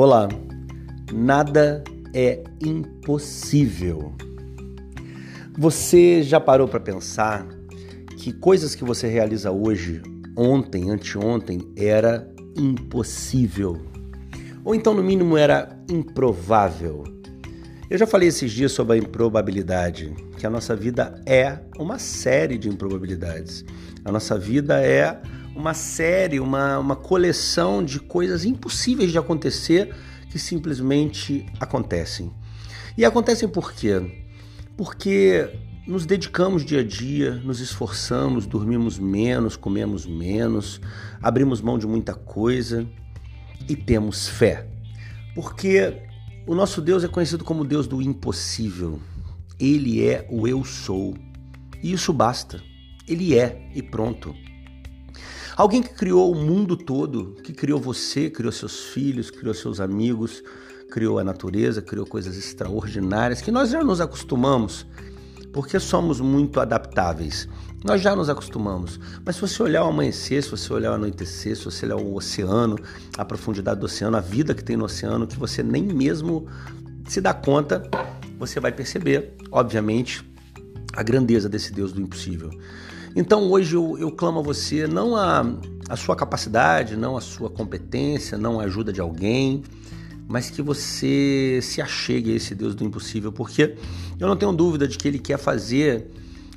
Olá, nada é impossível. Você já parou para pensar que coisas que você realiza hoje, ontem, anteontem, era impossível? Ou então, no mínimo, era improvável? Eu já falei esses dias sobre a improbabilidade, que a nossa vida é uma série de improbabilidades. A nossa vida é uma série, uma, uma coleção de coisas impossíveis de acontecer que simplesmente acontecem. E acontecem por quê? Porque nos dedicamos dia a dia, nos esforçamos, dormimos menos, comemos menos, abrimos mão de muita coisa e temos fé. Porque o nosso Deus é conhecido como Deus do impossível. Ele é o eu sou. E isso basta. Ele é e pronto. Alguém que criou o mundo todo, que criou você, criou seus filhos, criou seus amigos, criou a natureza, criou coisas extraordinárias que nós já nos acostumamos, porque somos muito adaptáveis. Nós já nos acostumamos. Mas se você olhar o amanhecer, se você olhar o anoitecer, se você olhar o oceano, a profundidade do oceano, a vida que tem no oceano, que você nem mesmo se dá conta, você vai perceber, obviamente, a grandeza desse Deus do impossível. Então hoje eu, eu clamo a você, não a, a sua capacidade, não a sua competência, não a ajuda de alguém, mas que você se achegue a esse Deus do impossível, porque eu não tenho dúvida de que Ele quer fazer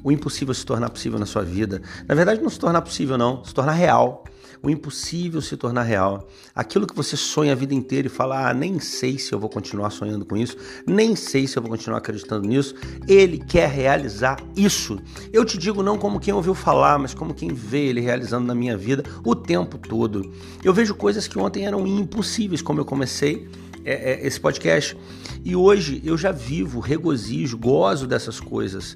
o impossível se tornar possível na sua vida. Na verdade, não se tornar possível, não, se tornar real o impossível se tornar real. Aquilo que você sonha a vida inteira e fala, ah, nem sei se eu vou continuar sonhando com isso, nem sei se eu vou continuar acreditando nisso, ele quer realizar isso. Eu te digo não como quem ouviu falar, mas como quem vê ele realizando na minha vida o tempo todo. Eu vejo coisas que ontem eram impossíveis, como eu comecei é, é, esse podcast. E hoje eu já vivo, regozijo, gozo dessas coisas.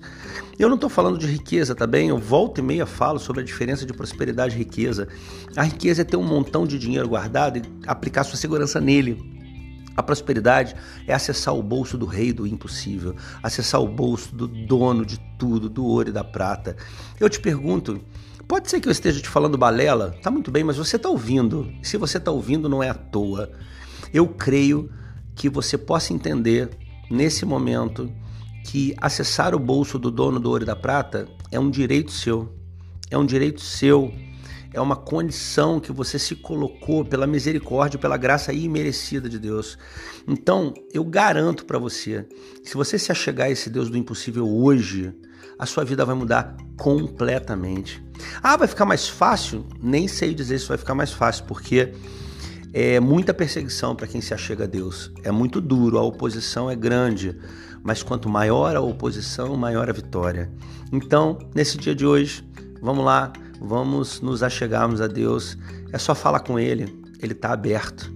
Eu não estou falando de riqueza, tá bem? Eu volto e meia falo sobre a diferença de prosperidade e riqueza. A riqueza é ter um montão de dinheiro guardado e aplicar sua segurança nele. A prosperidade é acessar o bolso do rei do impossível, acessar o bolso do dono de tudo, do ouro e da prata. Eu te pergunto, pode ser que eu esteja te falando balela? Tá muito bem, mas você está ouvindo. Se você está ouvindo, não é à toa. Eu creio que você possa entender nesse momento que acessar o bolso do dono do ouro e da prata é um direito seu. É um direito seu. É uma condição que você se colocou pela misericórdia, pela graça imerecida de Deus. Então, eu garanto para você, se você se achegar a esse Deus do impossível hoje, a sua vida vai mudar completamente. Ah, vai ficar mais fácil? Nem sei dizer se vai ficar mais fácil, porque é muita perseguição para quem se achega a Deus. É muito duro, a oposição é grande, mas quanto maior a oposição, maior a vitória. Então, nesse dia de hoje, vamos lá, vamos nos achegarmos a Deus. É só falar com Ele, Ele está aberto,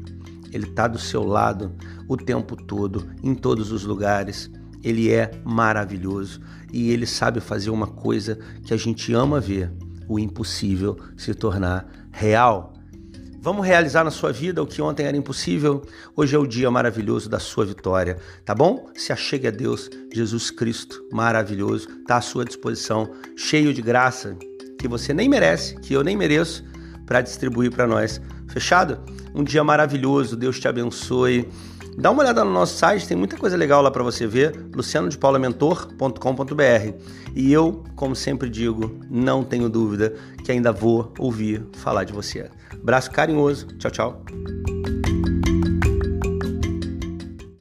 Ele está do seu lado o tempo todo, em todos os lugares. Ele é maravilhoso e Ele sabe fazer uma coisa que a gente ama ver: o impossível se tornar real. Vamos realizar na sua vida o que ontem era impossível. Hoje é o dia maravilhoso da sua vitória, tá bom? Se achegue a Deus, Jesus Cristo, maravilhoso, tá à sua disposição, cheio de graça que você nem merece, que eu nem mereço, para distribuir para nós. Fechado? Um dia maravilhoso, Deus te abençoe. Dá uma olhada no nosso site, tem muita coisa legal lá para você ver, lucianodepaulamentor.com.br. E eu, como sempre digo, não tenho dúvida que ainda vou ouvir falar de você. Braço carinhoso. Tchau, tchau.